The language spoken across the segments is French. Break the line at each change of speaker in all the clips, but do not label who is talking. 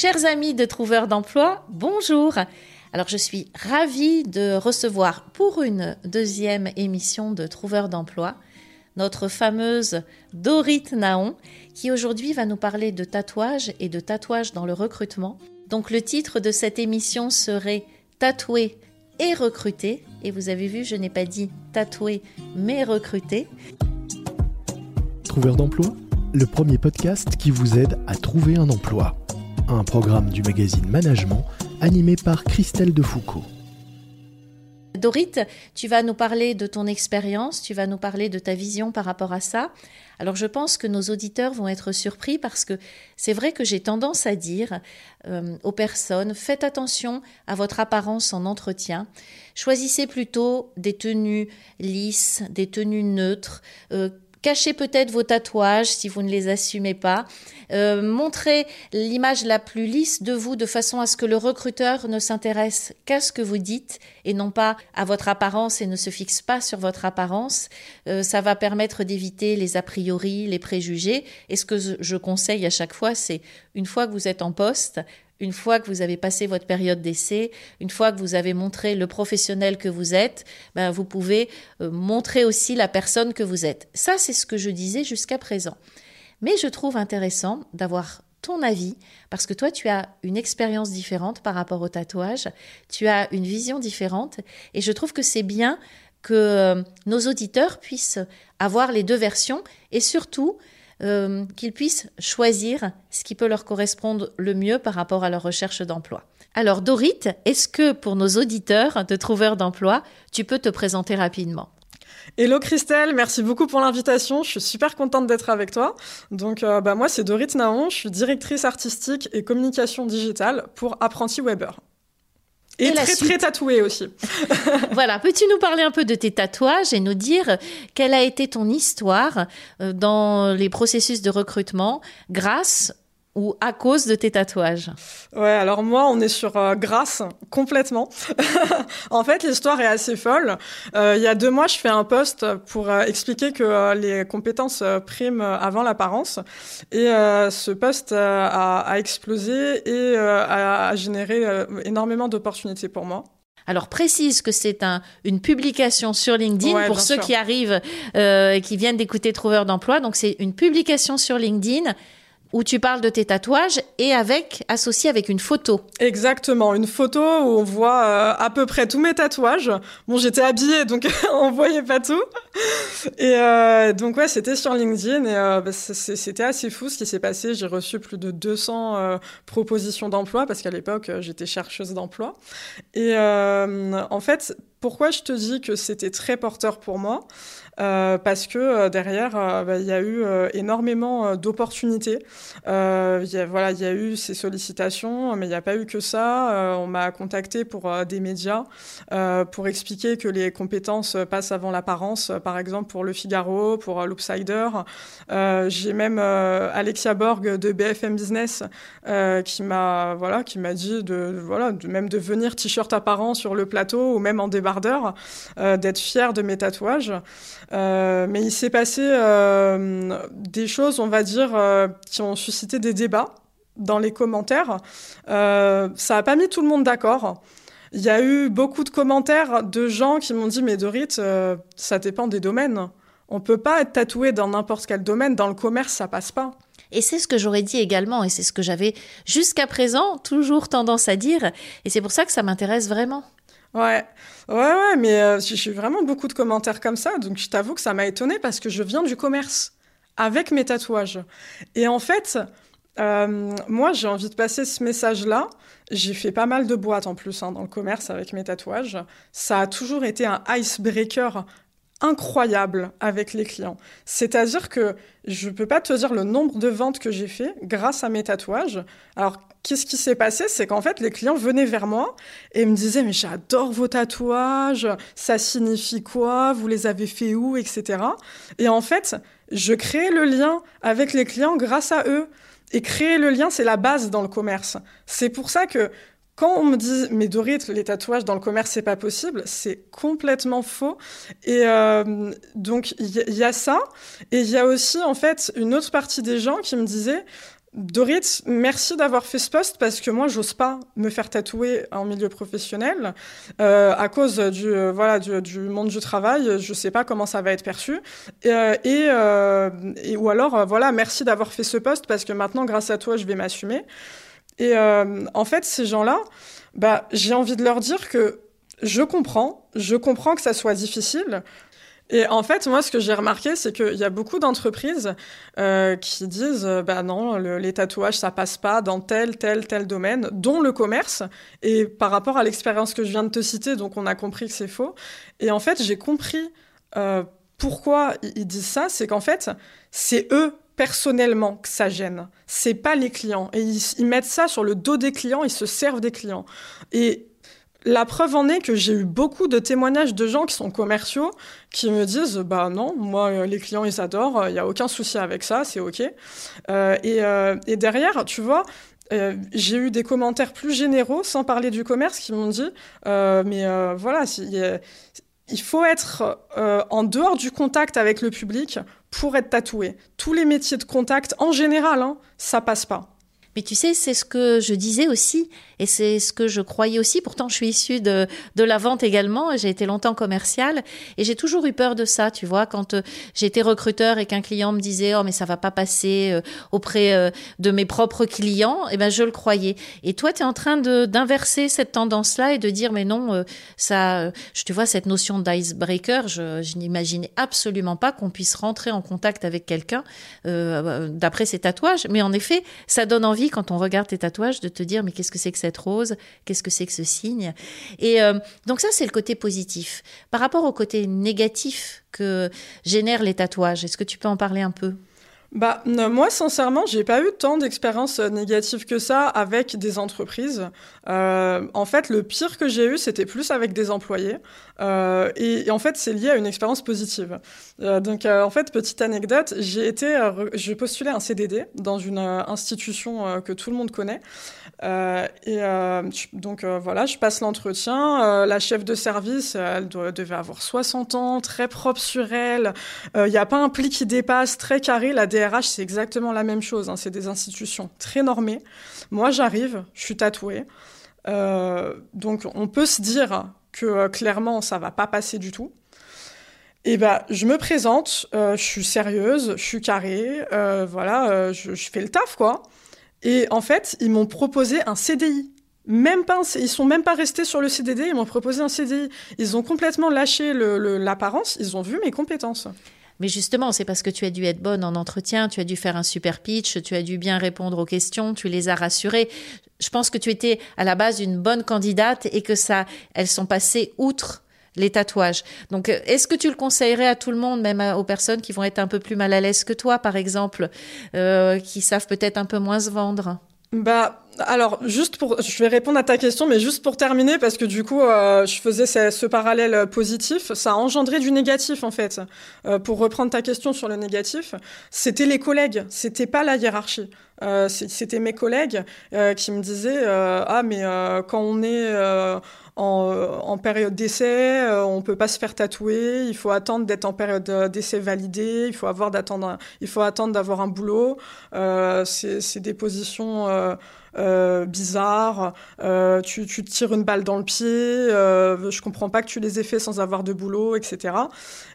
Chers amis de Trouveurs d'emploi, bonjour. Alors je suis ravie de recevoir pour une deuxième émission de Trouveurs d'emploi notre fameuse Dorit Naon qui aujourd'hui va nous parler de tatouage et de tatouage dans le recrutement. Donc le titre de cette émission serait Tatouer et recruter. Et vous avez vu, je n'ai pas dit tatouer mais recruter.
Trouveurs d'emploi, le premier podcast qui vous aide à trouver un emploi. Un programme du magazine Management animé par Christelle Defoucault.
Dorit, tu vas nous parler de ton expérience, tu vas nous parler de ta vision par rapport à ça. Alors je pense que nos auditeurs vont être surpris parce que c'est vrai que j'ai tendance à dire euh, aux personnes, faites attention à votre apparence en entretien. Choisissez plutôt des tenues lisses, des tenues neutres. Euh, Cachez peut-être vos tatouages si vous ne les assumez pas. Euh, montrez l'image la plus lisse de vous de façon à ce que le recruteur ne s'intéresse qu'à ce que vous dites et non pas à votre apparence et ne se fixe pas sur votre apparence. Euh, ça va permettre d'éviter les a priori, les préjugés. Et ce que je conseille à chaque fois, c'est une fois que vous êtes en poste, une fois que vous avez passé votre période d'essai, une fois que vous avez montré le professionnel que vous êtes, ben vous pouvez euh, montrer aussi la personne que vous êtes. Ça, c'est ce que je disais jusqu'à présent. Mais je trouve intéressant d'avoir ton avis, parce que toi, tu as une expérience différente par rapport au tatouage, tu as une vision différente, et je trouve que c'est bien que euh, nos auditeurs puissent avoir les deux versions, et surtout euh, qu'ils puissent choisir ce qui peut leur correspondre le mieux par rapport à leur recherche d'emploi. Alors Dorit, est-ce que pour nos auditeurs de trouveurs d'emploi, tu peux te présenter rapidement?
Hello Christelle, merci beaucoup pour l'invitation. Je suis super contente d'être avec toi. Donc, euh, bah, moi, c'est Dorit Naon. Je suis directrice artistique et communication digitale pour Apprenti Weber. Et, très très tatoué aussi.
voilà, peux-tu nous parler un peu de tes tatouages et nous dire quelle a été ton histoire euh, dans les processus de recrutement grâce ou à cause de tes tatouages
Ouais, alors moi, on est sur euh, grâce complètement. en fait, l'histoire est assez folle. Euh, il y a deux mois, je fais un post pour euh, expliquer que les compétences priment avant l'apparence. Et ce post a, a, explosé et a, a généré énormément d'opportunités pour moi.
Alors précise que c'est un, une publication sur LinkedIn pour ceux qui arrivent et qui viennent d'écouter Trouveur d'emploi. Donc c'est une publication sur LinkedIn où tu parles de tes tatouages et avec associé avec une photo.
Exactement, une photo où on voit euh, à peu près tous mes tatouages. Bon, j'étais habillée donc on voyait pas tout. Et euh, donc ouais, c'était sur LinkedIn et euh, bah, c'était assez fou ce qui s'est passé. J'ai reçu plus de 200 propositions d'emploi parce qu'à l'époque j'étais chercheuse d'emploi. Et en fait, pourquoi je te dis que c'était très porteur pour moi euh, parce que euh, derrière, euh, bah, il y a eu énormément d'opportunités. il y a eu ces sollicitations, mais il n'y a pas eu que ça. on m'a contacté pour des médias pour expliquer que les compétences passent avant l'apparence, par exemple pour Le Figaro, pour l'Upsider. J'ai même Alexia Borg de BFM Business qui m'a voilà, qui m'a dit de voilà, même de venir t-shirt apparent sur le plateau ou même en débardeur, d'être fier de mes tatouages. Euh, mais il s'est passé euh, des choses, on va dire, euh, qui ont suscité des débats dans les commentaires. ça n'a pas mis tout le monde d'accord. Il y a eu beaucoup de commentaires de gens qui m'ont dit Mais Dorit, ça dépend des domaines. On peut pas être tatoué dans n'importe quel domaine. Dans le commerce, ça passe pas.
Et c'est ce que j'aurais dit également, et c'est ce que j'avais jusqu'à présent toujours tendance à dire, et c'est pour ça que ça m'intéresse vraiment.
Ouais, ouais, ouais, mais euh, j'ai vraiment beaucoup de commentaires comme ça, donc je t'avoue que ça m'a étonné parce que je viens du commerce avec mes tatouages. Et en fait, euh, moi, j'ai envie de passer ce message-là. J'ai fait pas mal de boîtes en plus hein, dans le commerce avec mes tatouages. Ça a toujours été un icebreaker incroyable avec les clients. C'est-à-dire que je ne peux pas te dire le nombre de ventes que j'ai fait grâce à mes tatouages. Alors, qu'est-ce qui s'est passé? C'est qu'en fait, les clients venaient vers moi et me disaient Mais j'adore vos tatouages, ça signifie quoi? Vous les avez fait où? Etc. Et en fait, je crée le lien avec les clients grâce à eux. Et créer le lien, c'est la base dans le commerce. C'est pour ça que quand on me dit, mais Dorit, les tatouages dans le commerce, c'est pas possible, c'est complètement faux. Et euh, donc, il y, a ça. Et il y a aussi, en fait, une autre partie des gens qui me disaient, Dorit, merci d'avoir fait ce poste parce que moi, j'ose pas me faire tatouer en milieu professionnel euh, à cause du euh, voilà du, monde du travail. Je sais pas comment ça va être perçu. Et, et ou alors voilà, merci d'avoir fait ce poste parce que maintenant, grâce à toi, je vais m'assumer. Et euh, en fait, ces gens-là, bah, j'ai envie de leur dire que je comprends, je comprends que ça soit difficile. Et en fait, moi, ce que j'ai remarqué, c'est qu'il y a beaucoup d'entreprises euh, qui disent, euh, bah non, les tatouages, ça passe pas dans tel, tel, tel domaine, dont le commerce. Et par rapport à l'expérience que je viens de te citer, donc on a compris que c'est faux. Et en fait, j'ai compris pourquoi ils disent ça, c'est qu'en fait, c'est eux personnellement que ça gêne. C'est pas les clients. Et ils, mettent ça sur le dos des clients, ils se servent des clients. Et la preuve en est que j'ai eu beaucoup de témoignages de gens qui sont commerciaux qui me disent bah non moi euh, les clients ils adorent il y a aucun souci avec ça c'est ok euh, euh, et, derrière tu vois j'ai eu des commentaires plus généraux sans parler du commerce qui m'ont dit mais voilà il faut être en dehors du contact avec le public pour être tatoué. Tous les métiers de contact, en général, hein, ça passe pas.
Mais tu sais, c'est ce que je disais aussi, et c'est ce que je croyais aussi. Pourtant, je suis issue de, de la vente également. J'ai été longtemps commerciale, et j'ai toujours eu peur de ça. Tu vois, quand euh, j'étais recruteur et qu'un client me disait oh mais ça va pas passer euh, auprès euh, de mes propres clients, eh ben je le croyais. Et toi, tu es en train d'inverser cette tendance-là et de dire mais non, ça, je vois cette notion d'icebreaker. Je, je n'imaginais absolument pas qu'on puisse rentrer en contact avec quelqu'un d'après ses tatouages. Mais en effet, ça donne envie quand on regarde tes tatouages de te dire mais qu'est-ce que c'est que cette rose? Qu'est-ce que c'est que ce signe Et euh, donc ça c'est le côté positif. Par rapport au côté négatif que génèrent les tatouages, est-ce que tu peux en parler un peu?
Bah, moi, sincèrement, j'ai pas eu tant d'expériences euh, négatives que ça avec des entreprises. Euh, en fait, le pire que j'ai eu, c'était plus avec des employés. Euh, et, en fait, c'est lié à une expérience positive. Euh, donc, en fait, petite anecdote, j'ai été, je postulais un CDD dans une institution que tout le monde connaît. et donc, voilà, je passe l'entretien. la chef de service, elle devait avoir 60 ans, très propre sur elle. Il n'y a pas un pli qui dépasse, très carré. La DRH, c'est exactement la même chose. Hein, c'est des institutions très normées. Moi, j'arrive, je suis tatouée. Donc, on peut se dire que euh, clairement ça va pas passer du tout. Et ben, je me présente, euh, je suis sérieuse, je suis carrée, euh, voilà, je, fais le taf quoi. Et en fait, ils m'ont proposé un CDI. Même pas, ils sont même pas restés sur le CDD, ils m'ont proposé un CDI. Ils ont complètement lâché l'apparence, ils ont vu mes compétences.
Mais justement, c'est parce que tu as dû être bonne en entretien, tu as dû faire un super pitch, tu as dû bien répondre aux questions, tu les as rassurés. Je pense que tu étais à la base une bonne candidate et que ça, elles sont passées outre les tatouages. Donc, euh, est-ce que tu le conseillerais à tout le monde, même aux personnes qui vont être un peu plus mal à l'aise que toi, par exemple, euh, qui savent peut-être un peu moins se vendre?
Bah, alors, juste pour, je vais répondre à ta question, mais juste pour terminer, parce que du coup, euh, je faisais ce, parallèle positif, ça a engendré du négatif en fait. Euh, pour reprendre ta question sur le négatif, c'était les collègues, c'était pas la hiérarchie. Euh, c'était mes collègues qui me disaient ah mais quand on est en, période d'essai, on peut pas se faire tatouer, il faut attendre d'être en période d'essai validée, il faut avoir d'attendre, il faut attendre d'avoir un boulot. c'est des positions euh, bizarre, euh, tu, tu, tires une balle dans le pied, euh, je comprends pas que tu les aies fait sans avoir de boulot, etc.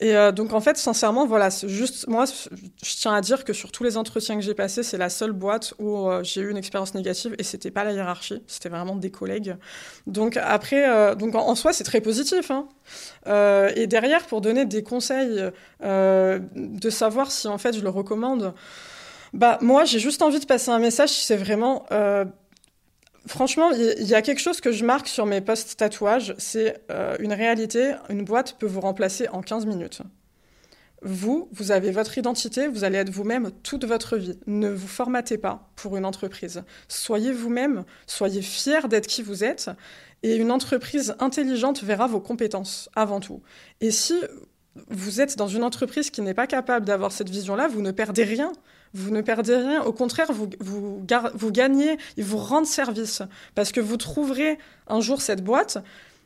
Et euh, donc en fait, sincèrement, voilà, juste moi, je tiens à dire que sur tous les entretiens que j'ai passés, c'est la seule boîte où j'ai eu une expérience négative et c'était pas la hiérarchie, c'était vraiment des collègues. Donc après, donc en, soi, c'est très positif. Hein. et derrière, pour donner des conseils, de savoir si en fait je le recommande. Bah, moi, j'ai juste envie de passer un message, c'est vraiment. Euh, Franchement, il y a quelque chose que je marque sur mes posts tatouages, c'est euh, une réalité, une boîte peut vous remplacer en 15 minutes. Vous, vous avez votre identité, vous allez être vous-même toute votre vie. Ne vous formatez pas pour une entreprise. Soyez vous-même, soyez fiers d'être qui vous êtes, et une entreprise intelligente verra vos compétences avant tout. Et si vous êtes dans une entreprise qui n'est pas capable d'avoir cette vision-là, vous ne perdez rien. Vous ne perdez rien. Au contraire, vous, vous, gagnez, ils vous rendent service. Parce que vous trouverez un jour cette boîte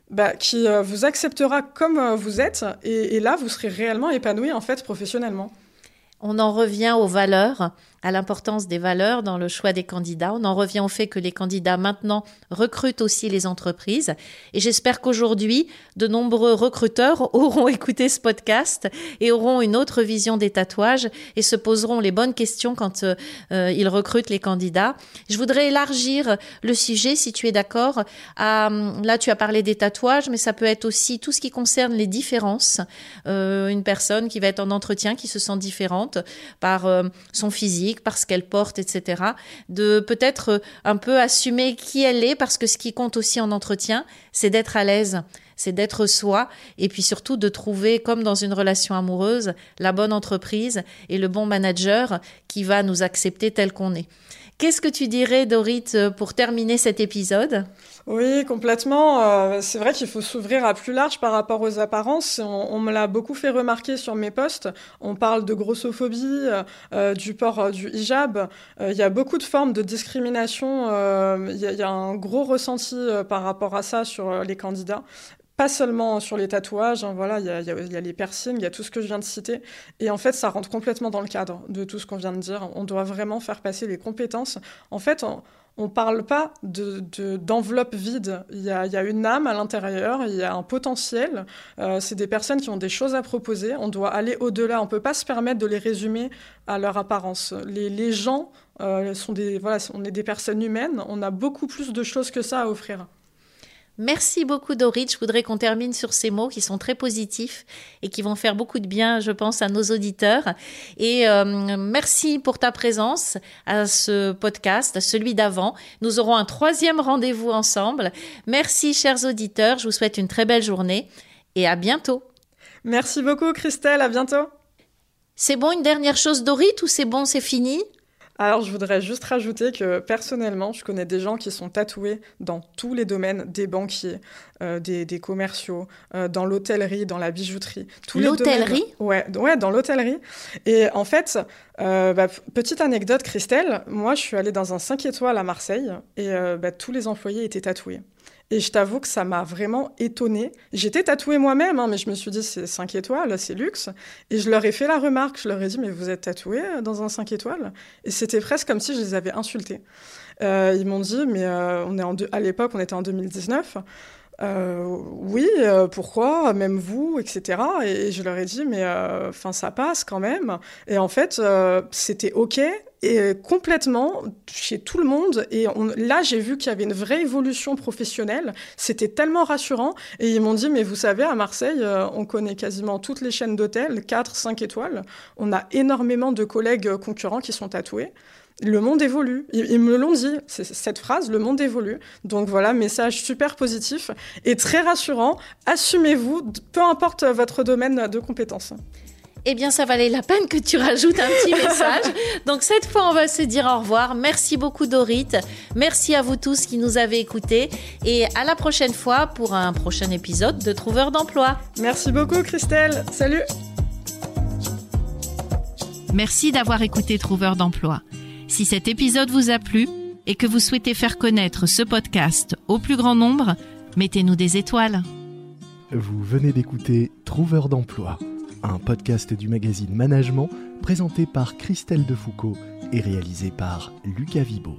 bah, qui euh, vous acceptera comme euh, vous êtes. Et, et, là, vous serez réellement épanoui, en fait, professionnellement.
On en revient aux valeurs à l'importance des valeurs dans le choix des candidats. On en revient au fait que les candidats maintenant recrutent aussi les entreprises. Et j'espère qu'aujourd'hui, de nombreux recruteurs auront écouté ce podcast et auront une autre vision des tatouages et se poseront les bonnes questions quand euh, euh, ils recrutent les candidats. Je voudrais élargir le sujet, si tu es d'accord. là, tu as parlé des tatouages, mais ça peut être aussi tout ce qui concerne les différences. Euh, une personne qui va être en entretien, qui se sent différente par son physique parce qu'elle porte, etc. De peut-être euh, un peu assumer qui elle est, parce que ce qui compte aussi en entretien, c'est d'être à l'aise c'est d'être soi et puis surtout de trouver, comme dans une relation amoureuse, la bonne entreprise et le bon manager qui va nous accepter tel qu'on est. Qu'est-ce que tu dirais, Dorit, pour terminer cet épisode?
Oui, complètement. Euh, c'est vrai qu'il faut s'ouvrir à plus large par rapport aux apparences. On, me l'a beaucoup fait remarquer sur mes posts. On parle de grossophobie, euh, euh, du port du hijab. Il y a beaucoup de formes de discrimination. Il y, y, a un gros ressenti par rapport à ça sur les candidats pas seulement sur les tatouages, hein, voilà, il y a, les piercings, il y a tout ce que je viens de citer. Et en fait, ça rentre complètement dans le cadre de tout ce qu'on vient de dire. On doit vraiment faire passer les compétences. En fait, on ne parle pas d'enveloppe de, vide. Il y, a, une âme à l'intérieur, il y a un potentiel. Euh, c'est des personnes qui ont des choses à proposer. On doit aller au-delà. On peut pas se permettre de les résumer à leur apparence. Les, les gens euh, sont des, voilà, on est des personnes humaines. On a beaucoup plus de choses que ça à offrir.
Merci beaucoup Dorit. Je voudrais qu'on termine sur ces mots qui sont très positifs et qui vont faire beaucoup de bien, je pense, à nos auditeurs. Et euh, merci pour ta présence à ce podcast, à celui d'avant. Nous aurons un troisième rendez-vous ensemble. Merci chers auditeurs. Je vous souhaite une très belle journée et à bientôt.
Merci beaucoup Christelle. À bientôt.
C'est bon, une dernière chose Dorit ou c'est bon, c'est fini?
Alors, je voudrais juste rajouter que personnellement, je connais des gens qui sont tatoués dans tous les domaines, des banquiers, euh, des, commerciaux, euh, dans l'hôtellerie, dans la bijouterie.
L'hôtellerie?
Ouais, ouais, dans l'hôtellerie. Et en fait, euh, bah, petite anecdote, Christelle, moi, je suis allée dans un 5 étoiles à Marseille et bah, tous les employés étaient tatoués. Et je t'avoue que ça m'a vraiment étonnée. J'étais tatouée moi-même, hein, mais je me suis dit, c'est 5 étoiles, c'est luxe. Et je leur ai fait la remarque, je leur ai dit, mais vous êtes tatouée euh, dans un 5 étoiles? Et c'était presque comme si je les avais insultés. Euh, ils m'ont dit, mais euh, on est à l'époque, on était en 2019. Euh, oui, pourquoi, même vous, etc. Et je leur ai dit, mais enfin, ça passe quand même. Et en fait, c'était OK et complètement chez tout le monde. Et là, j'ai vu qu'il y avait une vraie évolution professionnelle. C'était tellement rassurant. Et ils m'ont dit, mais vous savez, à Marseille, on connaît quasiment toutes les chaînes d'hôtels, 4, 5 étoiles. On a énormément de collègues concurrents qui sont tatoués le monde évolue. Ils, me l'ont dit, cette phrase, le monde évolue. Donc voilà, message super positif et très rassurant. Assumez-vous, peu importe votre domaine de compétences.
Eh bien, ça valait la peine que tu rajoutes un petit message. Donc cette fois, on va se dire au revoir. Merci beaucoup Dorit. Merci à vous tous qui nous avez écoutés. Et à la prochaine fois pour un prochain épisode de Trouveur d'emploi.
Merci beaucoup Christelle. Salut.
Merci d'avoir écouté Trouveur d'emploi. Si cet épisode vous a plu et que vous souhaitez faire connaître ce podcast au plus grand nombre, mettez-nous des étoiles.
Vous venez d'écouter Trouveur d'emploi, un podcast du magazine Management présenté par Christelle Defoucault et réalisé par Lucas Vibo.